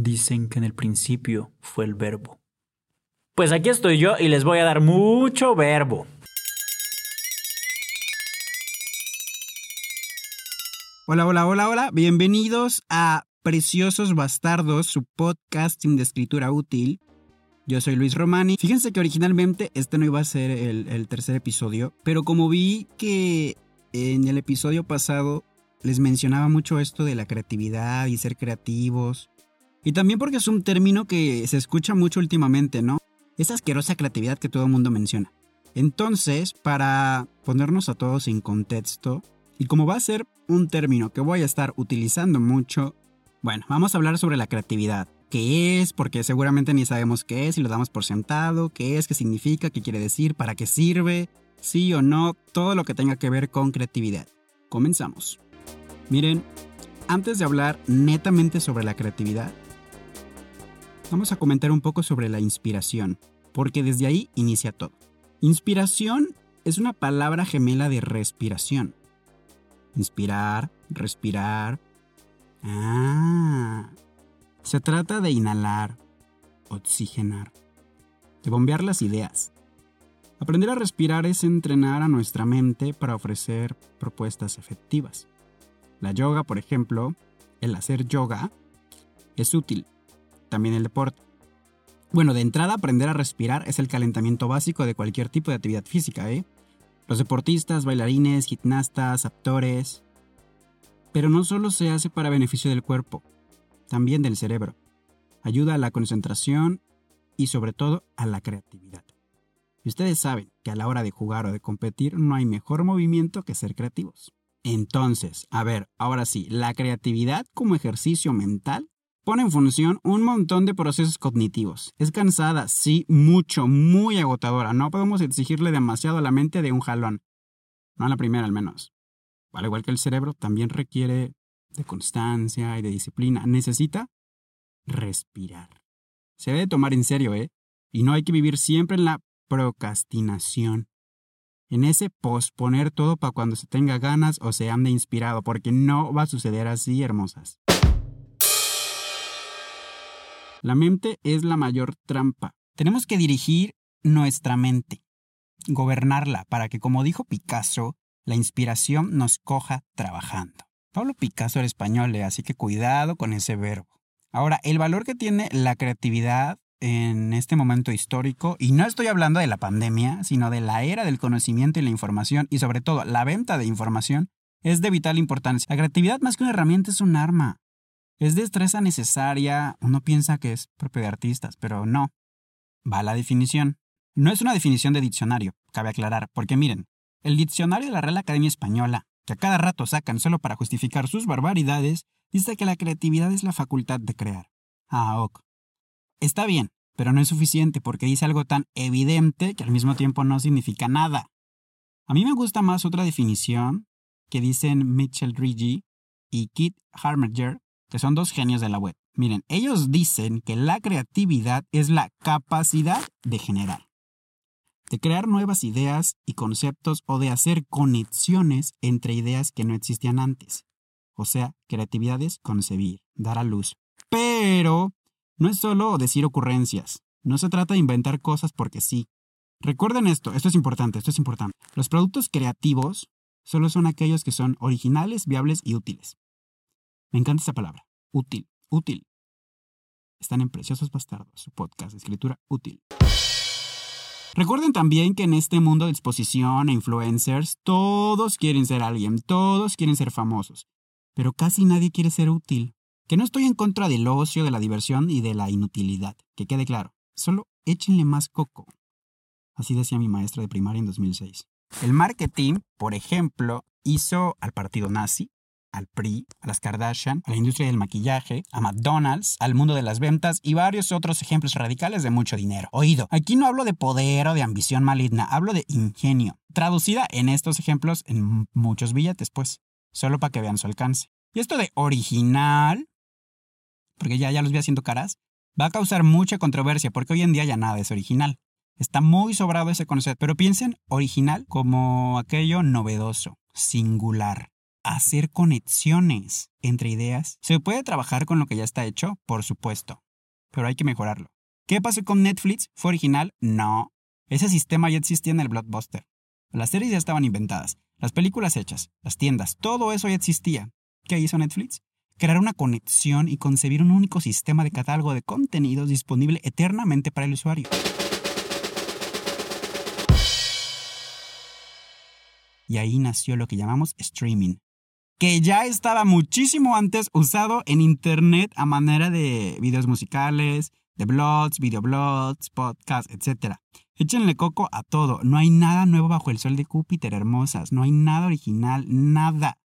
Dicen que en el principio fue el verbo. Pues aquí estoy yo y les voy a dar mucho verbo. Hola, hola, hola, hola. Bienvenidos a Preciosos Bastardos, su podcasting de escritura útil. Yo soy Luis Romani. Fíjense que originalmente este no iba a ser el, el tercer episodio, pero como vi que en el episodio pasado les mencionaba mucho esto de la creatividad y ser creativos, y también porque es un término que se escucha mucho últimamente, ¿no? Esa asquerosa creatividad que todo el mundo menciona. Entonces, para ponernos a todos en contexto, y como va a ser un término que voy a estar utilizando mucho, bueno, vamos a hablar sobre la creatividad. ¿Qué es? Porque seguramente ni sabemos qué es y lo damos por sentado. ¿Qué es? ¿Qué significa? ¿Qué quiere decir? ¿Para qué sirve? Sí o no, todo lo que tenga que ver con creatividad. Comenzamos. Miren, antes de hablar netamente sobre la creatividad, vamos a comentar un poco sobre la inspiración, porque desde ahí inicia todo. Inspiración es una palabra gemela de respiración. Inspirar, respirar. Ah. Se trata de inhalar, oxigenar, de bombear las ideas. Aprender a respirar es entrenar a nuestra mente para ofrecer propuestas efectivas. La yoga, por ejemplo, el hacer yoga, es útil. También el deporte. Bueno, de entrada, aprender a respirar es el calentamiento básico de cualquier tipo de actividad física, ¿eh? Los deportistas, bailarines, gimnastas, actores. Pero no solo se hace para beneficio del cuerpo, también del cerebro. Ayuda a la concentración y sobre todo a la creatividad. Y ustedes saben que a la hora de jugar o de competir no hay mejor movimiento que ser creativos. Entonces, a ver, ahora sí, la creatividad como ejercicio mental pone en función un montón de procesos cognitivos. Es cansada, sí, mucho, muy agotadora. No podemos exigirle demasiado a la mente de un jalón. No a la primera al menos. Al igual que el cerebro, también requiere de constancia y de disciplina. Necesita respirar. Se debe tomar en serio, ¿eh? Y no hay que vivir siempre en la procrastinación. En ese posponer todo para cuando se tenga ganas o se ande inspirado, porque no va a suceder así, hermosas. La mente es la mayor trampa. Tenemos que dirigir nuestra mente, gobernarla para que, como dijo Picasso, la inspiración nos coja trabajando. Pablo Picasso era español, ¿eh? así que cuidado con ese verbo. Ahora, el valor que tiene la creatividad en este momento histórico, y no estoy hablando de la pandemia, sino de la era del conocimiento y la información, y sobre todo la venta de información, es de vital importancia. La creatividad más que una herramienta es un arma. Es destreza necesaria, uno piensa que es propio de artistas, pero no. Va la definición. No es una definición de diccionario, cabe aclarar, porque miren, el diccionario de la Real Academia Española, que a cada rato sacan solo para justificar sus barbaridades, dice que la creatividad es la facultad de crear. Ah, ok. Está bien, pero no es suficiente porque dice algo tan evidente que al mismo tiempo no significa nada. A mí me gusta más otra definición que dicen Mitchell Rigi y Kit Harmenger que son dos genios de la web. Miren, ellos dicen que la creatividad es la capacidad de generar, de crear nuevas ideas y conceptos o de hacer conexiones entre ideas que no existían antes. O sea, creatividad es concebir, dar a luz. Pero no es solo decir ocurrencias. No se trata de inventar cosas porque sí. Recuerden esto, esto es importante, esto es importante. Los productos creativos solo son aquellos que son originales, viables y útiles. Me encanta esa palabra. Útil. Útil. Están en Preciosos Bastardos, su podcast de escritura útil. Recuerden también que en este mundo de exposición e influencers, todos quieren ser alguien, todos quieren ser famosos, pero casi nadie quiere ser útil. Que no estoy en contra del ocio, de la diversión y de la inutilidad, que quede claro. Solo échenle más coco. Así decía mi maestra de primaria en 2006. El marketing, por ejemplo, hizo al partido nazi, al PRI, a las Kardashian, a la industria del maquillaje, a McDonald's, al mundo de las ventas y varios otros ejemplos radicales de mucho dinero. Oído, aquí no hablo de poder o de ambición maligna, hablo de ingenio, traducida en estos ejemplos en muchos billetes, pues, solo para que vean su alcance. Y esto de original, porque ya, ya los vi haciendo caras, va a causar mucha controversia porque hoy en día ya nada es original. Está muy sobrado ese concepto, pero piensen original como aquello novedoso, singular, hacer conexiones entre ideas. ¿Se puede trabajar con lo que ya está hecho? Por supuesto, pero hay que mejorarlo. ¿Qué pasó con Netflix? ¿Fue original? No. Ese sistema ya existía en el blockbuster. Las series ya estaban inventadas, las películas hechas, las tiendas, todo eso ya existía. ¿Qué hizo Netflix? Crear una conexión y concebir un único sistema de catálogo de contenidos disponible eternamente para el usuario. y ahí nació lo que llamamos streaming, que ya estaba muchísimo antes usado en Internet a manera de videos musicales, de blogs, videoblogs, podcasts, etc. Échenle coco a todo, no hay nada nuevo bajo el sol de Júpiter, hermosas, no hay nada original, nada.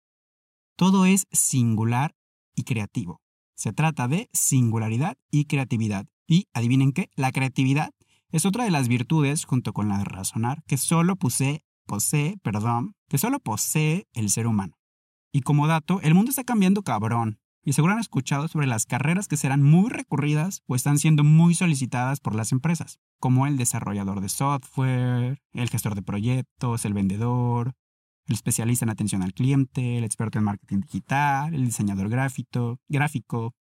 Todo es singular y creativo. Se trata de singularidad y creatividad. Y adivinen qué, la creatividad es otra de las virtudes, junto con la de razonar, que solo posee posee, perdón, que solo posee el ser humano. Y como dato, el mundo está cambiando cabrón. Y seguro han escuchado sobre las carreras que serán muy recurridas o están siendo muy solicitadas por las empresas, como el desarrollador de software, el gestor de proyectos, el vendedor, el especialista en atención al cliente, el experto en marketing digital, el diseñador gráfico, gráfico,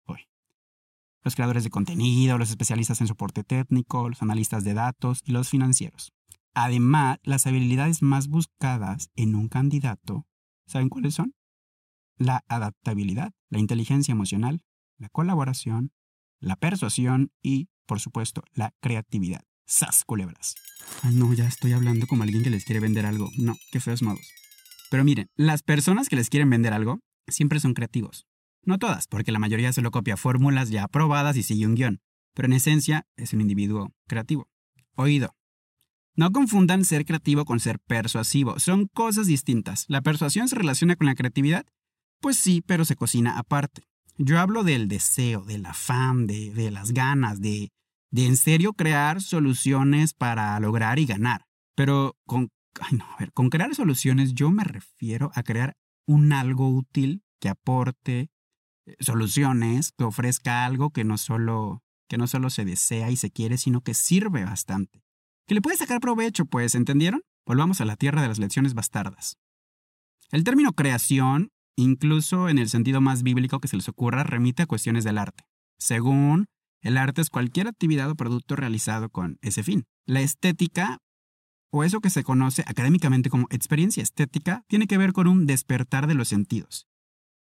los creadores de contenido, los especialistas en soporte técnico, los analistas de datos y los financieros. Además, las habilidades más buscadas en un candidato, ¿saben cuáles son? La adaptabilidad, la inteligencia emocional, la colaboración, la persuasión y, por supuesto, la creatividad. ¡Sas, culebras! Ay, no, ya estoy hablando como alguien que les quiere vender algo. No, qué feos modos. Pero miren, las personas que les quieren vender algo siempre son creativos. No todas, porque la mayoría solo copia fórmulas ya aprobadas y sigue un guion. Pero en esencia es un individuo creativo. Oído, no confundan ser creativo con ser persuasivo, son cosas distintas. ¿La persuasión se relaciona con la creatividad? Pues sí, pero se cocina aparte. Yo hablo del deseo, del afán, de, de las ganas, de, de en serio crear soluciones para lograr y ganar. Pero con, con crear soluciones yo me refiero a crear un algo útil que aporte eh, soluciones, que ofrezca algo que no solo que no solo se desea y se quiere, sino que sirve bastante que le puede sacar provecho, pues, ¿entendieron? Volvamos a la tierra de las lecciones bastardas. El término creación, incluso en el sentido más bíblico que se les ocurra, remite a cuestiones del arte. Según el arte es cualquier actividad o producto realizado con ese fin. La estética, o eso que se conoce académicamente como experiencia estética, tiene que ver con un despertar de los sentidos.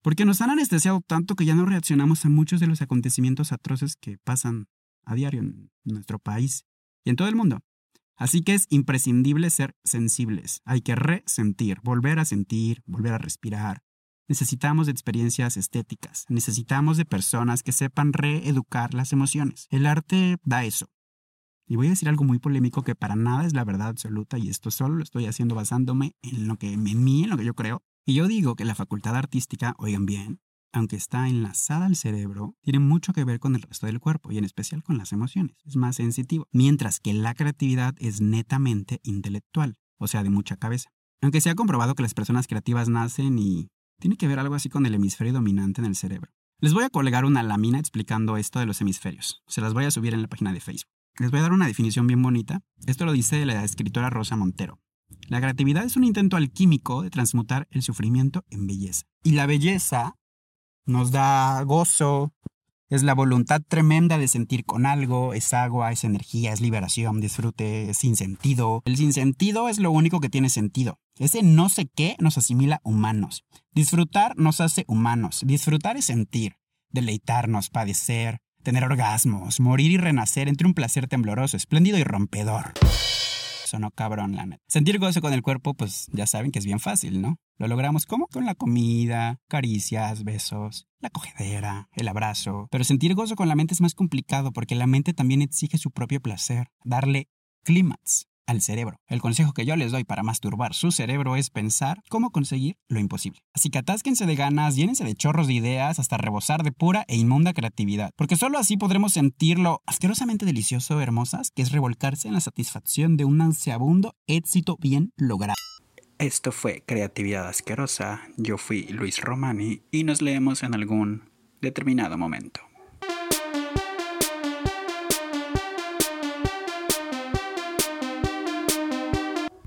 Porque nos han anestesiado tanto que ya no reaccionamos a muchos de los acontecimientos atroces que pasan a diario en nuestro país y en todo el mundo. Así que es imprescindible ser sensibles. Hay que resentir, volver a sentir, volver a respirar. Necesitamos de experiencias estéticas, necesitamos de personas que sepan reeducar las emociones. El arte da eso. Y voy a decir algo muy polémico que para nada es la verdad absoluta y esto solo lo estoy haciendo basándome en lo que en mí, en lo que yo creo. Y yo digo que la facultad artística, oigan bien, aunque está enlazada al cerebro, tiene mucho que ver con el resto del cuerpo y en especial con las emociones. Es más sensitivo. Mientras que la creatividad es netamente intelectual, o sea, de mucha cabeza. Aunque se ha comprobado que las personas creativas nacen y tiene que ver algo así con el hemisferio dominante en el cerebro. Les voy a colgar una lámina explicando esto de los hemisferios. Se las voy a subir en la página de Facebook. Les voy a dar una definición bien bonita. Esto lo dice la escritora Rosa Montero. La creatividad es un intento alquímico de transmutar el sufrimiento en belleza. Y la belleza nos da gozo, es la voluntad tremenda de sentir con algo, es agua, es energía, es liberación, disfrute, es sinsentido. El sinsentido es lo único que tiene sentido. Ese no sé qué nos asimila humanos. Disfrutar nos hace humanos. Disfrutar es sentir, deleitarnos, padecer, tener orgasmos, morir y renacer entre un placer tembloroso, espléndido y rompedor no cabrón, la neta. Sentir gozo con el cuerpo, pues ya saben que es bien fácil, ¿no? Lo logramos como con la comida, caricias, besos, la cogedera, el abrazo. Pero sentir gozo con la mente es más complicado porque la mente también exige su propio placer, darle clímax al cerebro. El consejo que yo les doy para masturbar su cerebro es pensar cómo conseguir lo imposible. Así que atásquense de ganas, llénense de chorros de ideas hasta rebosar de pura e inmunda creatividad. Porque solo así podremos sentir lo asquerosamente delicioso, hermosas, que es revolcarse en la satisfacción de un ansiabundo éxito bien logrado. Esto fue Creatividad Asquerosa. Yo fui Luis Romani y nos leemos en algún determinado momento.